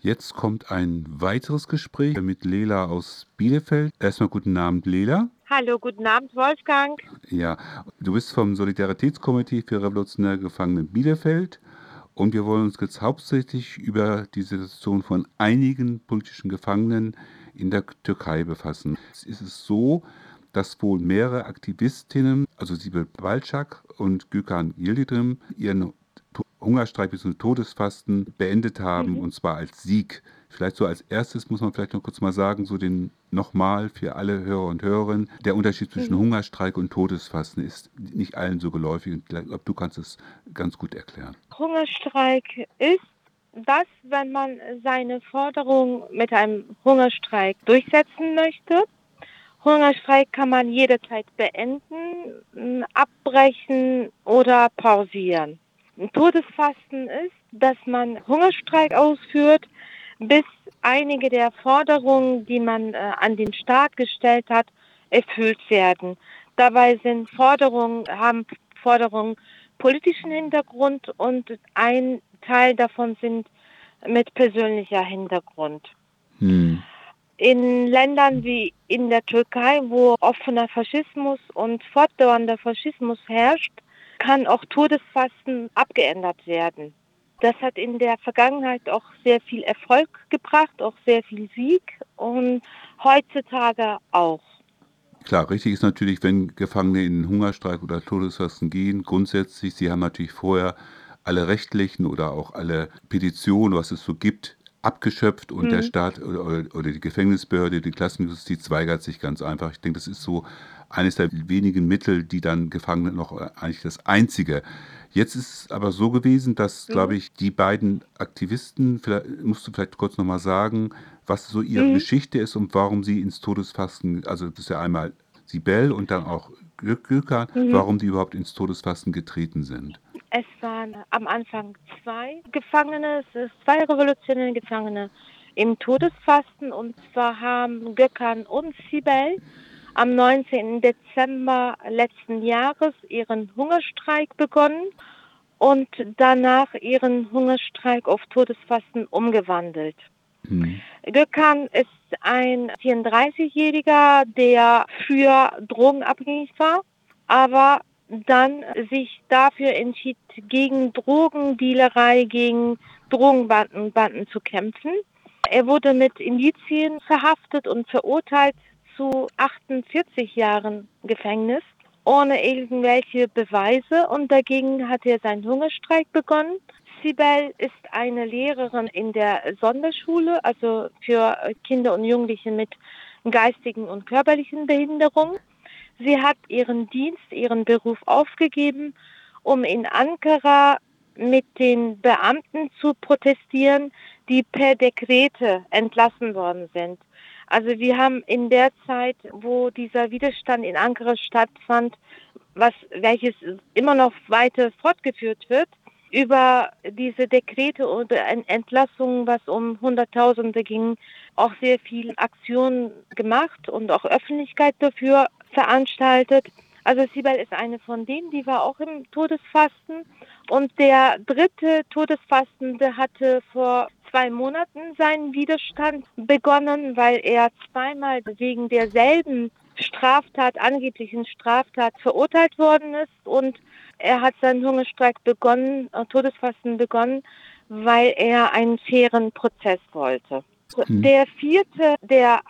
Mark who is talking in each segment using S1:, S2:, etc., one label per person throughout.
S1: Jetzt kommt ein weiteres Gespräch mit Lela aus Bielefeld. Erstmal guten Abend, Lela.
S2: Hallo, guten Abend, Wolfgang.
S1: Ja, du bist vom Solidaritätskomitee für revolutionäre Gefangene Bielefeld und wir wollen uns jetzt hauptsächlich über die Situation von einigen politischen Gefangenen in der Türkei befassen. Es ist so, dass wohl mehrere Aktivistinnen, also Sibel Balczak und Gökhan Yildirim, ihren Hungerstreik bzw. Todesfasten beendet haben, mhm. und zwar als Sieg. Vielleicht so als erstes muss man vielleicht noch kurz mal sagen, so den nochmal für alle Hörer und Hörerinnen, der Unterschied zwischen mhm. Hungerstreik und Todesfasten ist nicht allen so geläufig. Ich glaube, du kannst es ganz gut erklären.
S2: Hungerstreik ist das, wenn man seine Forderung mit einem Hungerstreik durchsetzen möchte. Hungerstreik kann man jederzeit beenden, abbrechen oder pausieren. Todesfasten ist, dass man Hungerstreik ausführt, bis einige der Forderungen, die man äh, an den Staat gestellt hat, erfüllt werden. Dabei sind Forderungen, haben Forderungen politischen Hintergrund und ein Teil davon sind mit persönlicher Hintergrund. Hm. In Ländern wie in der Türkei, wo offener Faschismus und fortdauernder Faschismus herrscht, kann auch Todesfasten abgeändert werden. Das hat in der Vergangenheit auch sehr viel Erfolg gebracht, auch sehr viel Sieg und heutzutage auch.
S1: Klar, richtig ist natürlich, wenn Gefangene in Hungerstreik oder Todesfasten gehen, grundsätzlich, sie haben natürlich vorher alle rechtlichen oder auch alle Petitionen, was es so gibt, abgeschöpft und mhm. der Staat oder, oder, die Gefängnisbehörde, die Klassenjustiz weigert sich ganz einfach. Ich denke, das ist so eines der wenigen Mittel, die dann Gefangene noch äh, eigentlich das einzige. Jetzt ist es aber so gewesen, dass, mhm. glaube ich, die beiden Aktivisten, vielleicht, musst du vielleicht kurz nochmal sagen, was so ihre mhm. Geschichte ist und warum sie ins Todesfasten, also das ist ja einmal Sibel und dann auch Gökhan, mhm. warum die überhaupt ins Todesfasten getreten sind.
S2: Es waren am Anfang zwei Gefangene, zwei revolutionäre Gefangene im Todesfasten und zwar haben Gökhan und Sibel am 19. Dezember letzten Jahres ihren Hungerstreik begonnen und danach ihren Hungerstreik auf Todesfasten umgewandelt. Mhm. Gökhan ist ein 34-Jähriger, der früher drogenabhängig war, aber dann sich dafür entschied, gegen Drogendealerei, gegen Drogenbanden Banden zu kämpfen. Er wurde mit Indizien verhaftet und verurteilt zu 48 Jahren Gefängnis ohne irgendwelche Beweise und dagegen hat er seinen Hungerstreik begonnen. Sibel ist eine Lehrerin in der Sonderschule, also für Kinder und Jugendliche mit geistigen und körperlichen Behinderungen. Sie hat ihren Dienst, ihren Beruf aufgegeben, um in Ankara mit den Beamten zu protestieren, die per Dekrete entlassen worden sind. Also wir haben in der Zeit, wo dieser Widerstand in Ankara stattfand, was, welches immer noch weiter fortgeführt wird, über diese Dekrete oder Entlassungen, was um Hunderttausende ging, auch sehr viel Aktionen gemacht und auch Öffentlichkeit dafür veranstaltet. Also Sibel ist eine von denen, die war auch im Todesfasten. Und der dritte Todesfastende hatte vor zwei Monaten seinen Widerstand begonnen, weil er zweimal wegen derselben Straftat, angeblichen Straftat verurteilt worden ist und er hat seinen Hungerstreik begonnen, äh, Todesfasten begonnen, weil er einen fairen Prozess wollte. Mhm. Der vierte, der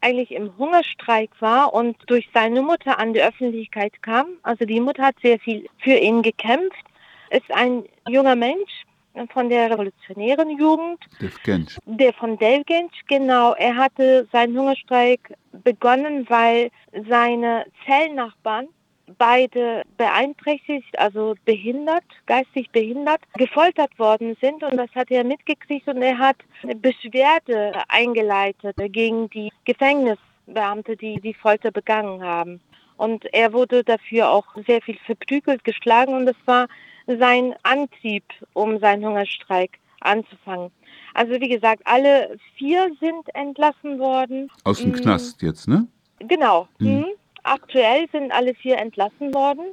S2: eigentlich im Hungerstreik war und durch seine Mutter an die Öffentlichkeit kam, also die Mutter hat sehr viel für ihn gekämpft, ist ein junger Mensch, von der revolutionären Jugend.
S1: Devgensch.
S2: Der von Devgensch, genau. Er hatte seinen Hungerstreik begonnen, weil seine Zellnachbarn beide beeinträchtigt, also behindert, geistig behindert, gefoltert worden sind und das hat er mitgekriegt und er hat eine Beschwerde eingeleitet gegen die Gefängnisbeamte, die die Folter begangen haben. Und er wurde dafür auch sehr viel verprügelt, geschlagen und das war sein Antrieb, um seinen Hungerstreik anzufangen. Also wie gesagt, alle vier sind entlassen worden.
S1: Aus dem mm. Knast jetzt, ne?
S2: Genau. Mhm. Aktuell sind alle vier entlassen worden.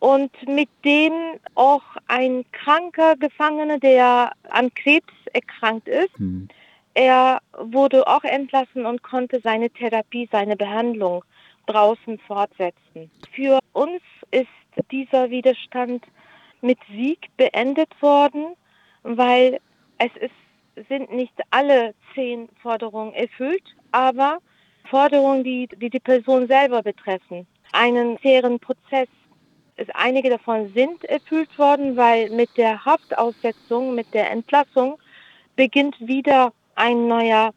S2: Und mit denen auch ein kranker Gefangener, der an Krebs erkrankt ist, mhm. er wurde auch entlassen und konnte seine Therapie, seine Behandlung draußen fortsetzen. Für uns ist dieser Widerstand mit Sieg beendet worden, weil es ist, sind nicht alle zehn Forderungen erfüllt, aber Forderungen, die, die die Person selber betreffen. Einen fairen Prozess. Ist, einige davon sind erfüllt worden, weil mit der Haftaussetzung, mit der Entlassung beginnt wieder eine neue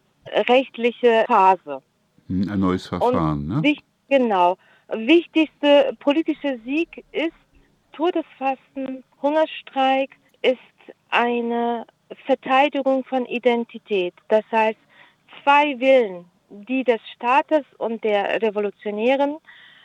S2: rechtliche Phase.
S1: Hm, ein neues Verfahren,
S2: Und, ne? Genau. Wichtigste politische Sieg ist Todesfasten, Hungerstreik ist eine Verteidigung von Identität. Das heißt, zwei Willen, die des Staates und der Revolutionären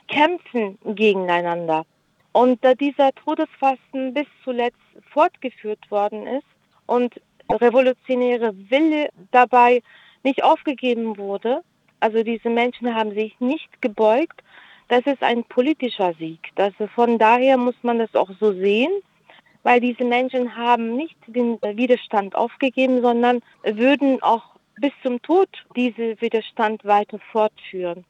S2: kämpfen gegeneinander. Und da dieser Todesfasten bis zuletzt fortgeführt worden ist und revolutionäre Wille dabei nicht aufgegeben wurde, also diese Menschen haben sich nicht gebeugt, das ist ein politischer Sieg. Das, von daher muss man das auch so sehen, weil diese Menschen haben nicht den Widerstand aufgegeben, sondern würden auch bis zum Tod diesen Widerstand weiter fortführen.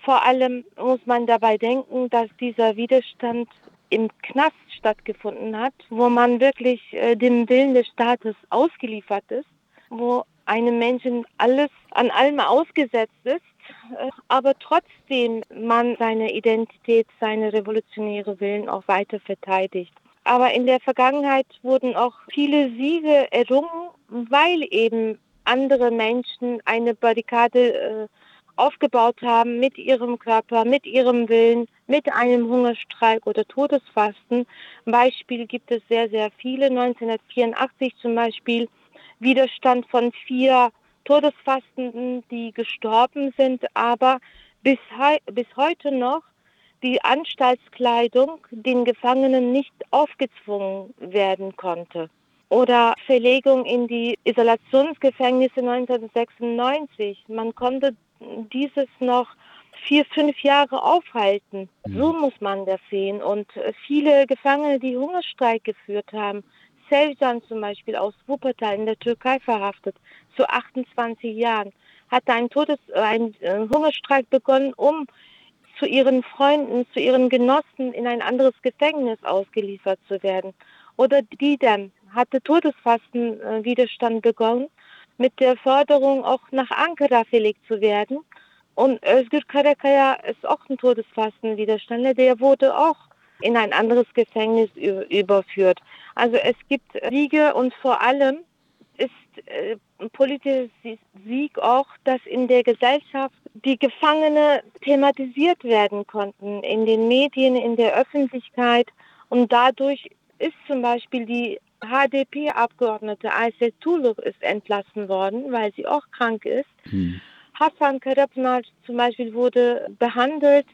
S2: Vor allem muss man dabei denken, dass dieser Widerstand im Knast stattgefunden hat, wo man wirklich äh, dem Willen des Staates ausgeliefert ist, wo einem Menschen alles an allem ausgesetzt ist, aber trotzdem man seine Identität, seine revolutionäre Willen auch weiter verteidigt. Aber in der Vergangenheit wurden auch viele Siege errungen, weil eben andere Menschen eine Barrikade äh, aufgebaut haben mit ihrem Körper, mit ihrem Willen, mit einem Hungerstreik oder Todesfasten. Beispiel gibt es sehr, sehr viele. 1984 zum Beispiel Widerstand von vier Todesfastenden, die gestorben sind, aber bis, bis heute noch die Anstaltskleidung den Gefangenen nicht aufgezwungen werden konnte. Oder Verlegung in die Isolationsgefängnisse 1996. Man konnte dieses noch vier, fünf Jahre aufhalten. Mhm. So muss man das sehen. Und viele Gefangene, die Hungerstreik geführt haben, Selcan zum Beispiel aus Wuppertal in der Türkei verhaftet, zu 28 Jahren, hat einen, Todes-, einen äh, Hungerstreik begonnen, um zu ihren Freunden, zu ihren Genossen in ein anderes Gefängnis ausgeliefert zu werden. Oder Didem hatte Todesfastenwiderstand begonnen, mit der Forderung auch nach Ankara verlegt zu werden. Und Özgür Karakaya ist auch ein Todesfastenwiderstand, der wurde auch in ein anderes Gefängnis überführt. Also es gibt Siege und vor allem äh, politischer Sieg auch, dass in der Gesellschaft die Gefangene thematisiert werden konnten, in den Medien, in der Öffentlichkeit. Und dadurch ist zum Beispiel die HDP-Abgeordnete Aysel Tulur ist entlassen worden, weil sie auch krank ist. Hm. Hassan Karabnal zum Beispiel wurde behandelt.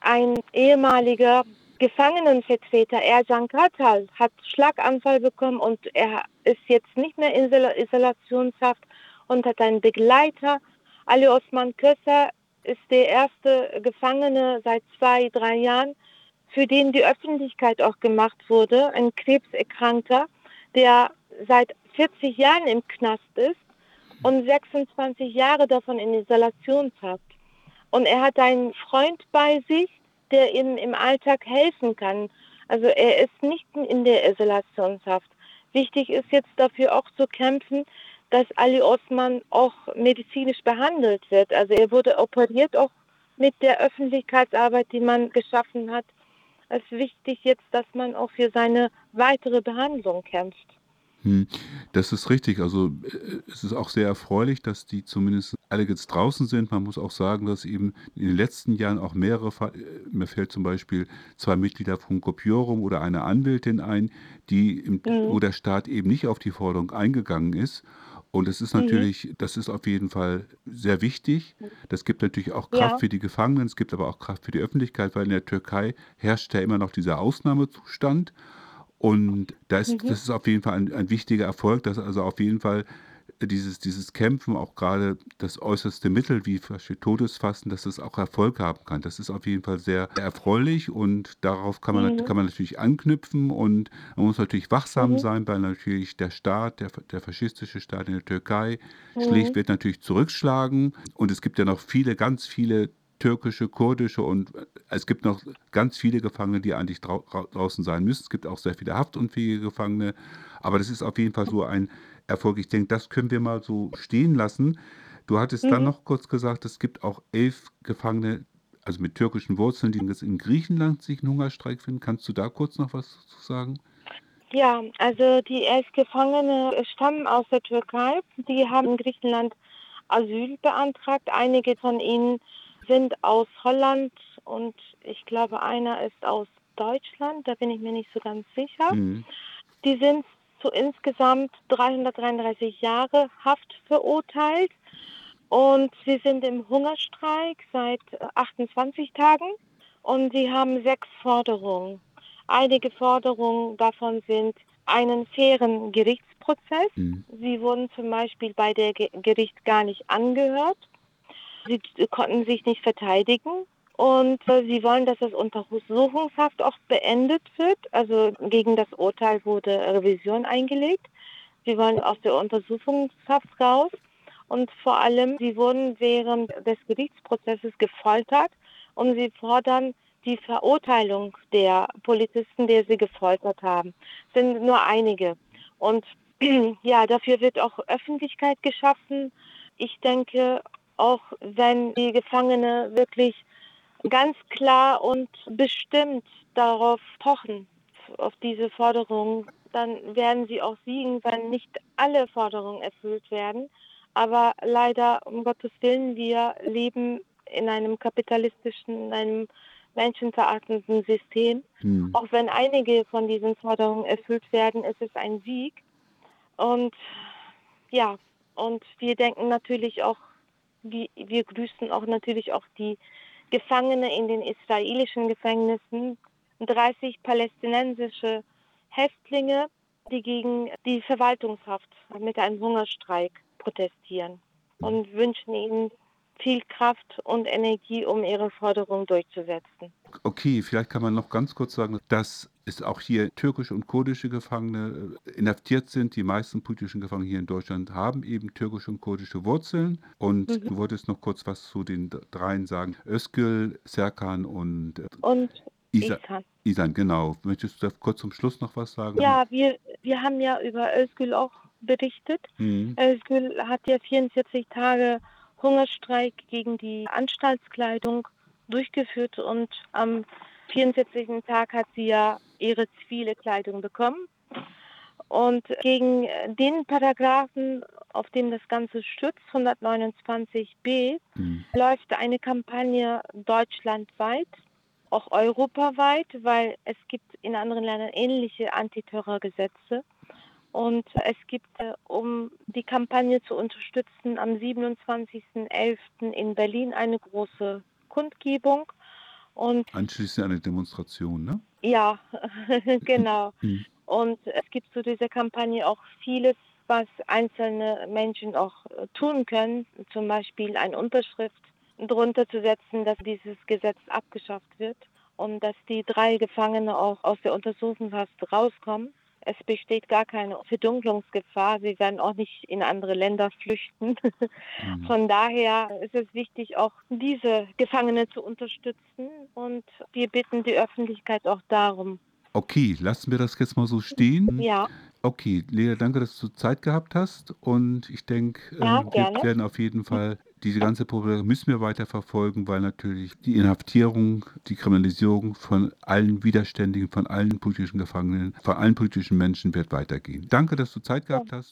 S2: Ein ehemaliger Gefangenenvertreter Ercan Katal hat Schlaganfall bekommen und er ist jetzt nicht mehr in Isolationshaft und hat einen Begleiter. Ali Osman Kösser ist der erste Gefangene seit zwei, drei Jahren, für den die Öffentlichkeit auch gemacht wurde, ein Krebserkrankter, der seit 40 Jahren im Knast ist und 26 Jahre davon in Isolationshaft. Und er hat einen Freund bei sich, der ihm im Alltag helfen kann. Also er ist nicht in der Isolationshaft. Wichtig ist jetzt dafür auch zu kämpfen, dass Ali Osman auch medizinisch behandelt wird. Also er wurde operiert auch mit der Öffentlichkeitsarbeit, die man geschaffen hat. Es ist wichtig jetzt, dass man auch für seine weitere Behandlung kämpft.
S1: Hm, das ist richtig. Also äh, es ist auch sehr erfreulich, dass die zumindest alle jetzt draußen sind. Man muss auch sagen, dass eben in den letzten Jahren auch mehrere, äh, mir fällt zum Beispiel zwei Mitglieder von Copiorum oder eine Anwältin ein, die im, mhm. wo der Staat eben nicht auf die Forderung eingegangen ist. Und es ist mhm. natürlich, das ist auf jeden Fall sehr wichtig. Das gibt natürlich auch Kraft ja. für die Gefangenen, es gibt aber auch Kraft für die Öffentlichkeit, weil in der Türkei herrscht ja immer noch dieser Ausnahmezustand. Und das, mhm. das ist auf jeden Fall ein, ein wichtiger Erfolg, dass also auf jeden Fall dieses, dieses Kämpfen, auch gerade das äußerste Mittel wie Todesfasten, dass es auch Erfolg haben kann. Das ist auf jeden Fall sehr erfreulich und darauf kann man,
S2: Mhm.
S1: kann man natürlich anknüpfen und man muss natürlich wachsam
S2: Mhm.
S1: sein, weil natürlich der Staat, der, der faschistische Staat in der Türkei,
S2: Mhm.
S1: schlägt, wird natürlich zurückschlagen und es gibt ja noch viele, ganz viele türkische, kurdische und äh, es gibt noch ganz viele Gefangene, die eigentlich drau drau- draußen sein müssen. Es gibt auch sehr viele haftunfähige Gefangene, aber das ist auf jeden Fall so ein Erfolg. Ich denke, das können wir mal so stehen lassen. Du hattest dann
S2: Mhm.
S1: noch kurz gesagt, es gibt auch elf Gefangene, also mit türkischen Wurzeln, die jetzt in Griechenland sich einen Hungerstreik finden. Kannst du da kurz noch was zu sagen?
S2: Ja, also die elf Gefangene stammen aus der Türkei. Die haben in Griechenland Asyl beantragt. Einige von ihnen sind aus Holland und ich glaube, einer ist aus Deutschland. Da bin ich mir nicht so ganz sicher.
S1: Mhm.
S2: Die sind zu insgesamt 333 Jahre Haft verurteilt und sie sind im Hungerstreik seit äh, 28 Tagen und sie haben sechs Forderungen. Einige Forderungen davon sind einen fairen Gerichtsprozess.
S1: Mhm.
S2: Sie wurden zum Beispiel bei der Ge Gericht gar nicht angehört. Sie konnten sich nicht verteidigen. Und äh, sie wollen, dass das Untersuchungshaft auch beendet wird. Also gegen das Urteil wurde Revision eingelegt. Sie wollen aus der Untersuchungshaft raus. Und vor allem, sie wurden während des Gerichtsprozesses gefoltert und sie fordern die Verurteilung der Polizisten, die sie gefoltert haben. Es sind nur einige. Und ja, dafür wird auch Öffentlichkeit geschaffen. Ich denke, auch wenn die Gefangene wirklich ganz klar und bestimmt darauf pochen, auf diese Forderungen, dann werden sie auch siegen, wenn nicht alle Forderungen erfüllt werden. Aber leider, um Gottes Willen, wir leben in einem kapitalistischen, in einem menschenverachtenden System.
S1: Mhm.
S2: Auch wenn einige von diesen Forderungen erfüllt werden, ist es ein Sieg. Und ja, und wir denken natürlich auch, wir, wir grüßen auch natürlich auch die Gefangene in den israelischen Gefängnissen, 30 palästinensische Häftlinge, die gegen die Verwaltungshaft mit einem Hungerstreik protestieren und wünschen ihnen viel Kraft und Energie, um ihre Forderung durchzusetzen.
S1: Okay, vielleicht kann man noch ganz kurz sagen, dass es auch hier türkische und kurdische Gefangene äh, inhaftiert sind. Die meisten politischen Gefangenen hier in Deutschland haben eben türkische und kurdische Wurzeln. Und
S2: Mhm.
S1: du wolltest noch kurz was zu den dreien sagen. Özgül, Serkan und äh,
S2: Und
S1: Isa
S2: Isan.
S1: Isan, genau. Möchtest du kurz zum Schluss noch was sagen?
S2: Ja, wir, wir haben ja über Özgül auch berichtet.
S1: Mhm.
S2: Özgül hat ja 44 Tage Hungerstreik gegen die Anstaltskleidung durchgeführt und am 44. Tag hat sie ja ihre zivile Kleidung bekommen. Und gegen den Paragraphen, auf dem das Ganze stützt, 129b,
S1: Mhm.
S2: läuft eine Kampagne deutschlandweit, auch europaweit, weil es gibt in anderen Ländern ähnliche Antiterrorgesetze. Und es gibt, äh, um die Kampagne zu unterstützen, am 27.11. in Berlin eine große Kundgebung. Und
S1: Anschließend eine Demonstration, ne?
S2: ja, genau.
S1: Mhm.
S2: Und es gibt zu dieser Kampagne auch vieles, was einzelne Menschen auch äh, tun können. Zum Beispiel eine Unterschrift drunter zu setzen, dass dieses Gesetz abgeschafft wird und dass die drei Gefangene auch aus der Untersuchungshaft rauskommen. Es besteht gar keine Verdunklungsgefahr. Sie werden auch nicht in andere Länder flüchten.
S1: Mhm.
S2: Von daher ist es wichtig, auch diese Gefangene zu unterstützen. Und wir bitten die Öffentlichkeit auch darum.
S1: Okay, lassen wir das jetzt mal so stehen.
S2: Ja,
S1: Okay, Lea, danke, dass du Zeit gehabt hast. Und ich denke,
S2: Ja,
S1: äh, wir werden auf jeden Fall diese ganze Problematik müssen wir weiter verfolgen, weil natürlich die Inhaftierung, die Kriminalisierung von allen Widerständigen, von allen politischen Gefangenen, von allen politischen Menschen wird weitergehen. Danke, dass du Zeit gehabt hast.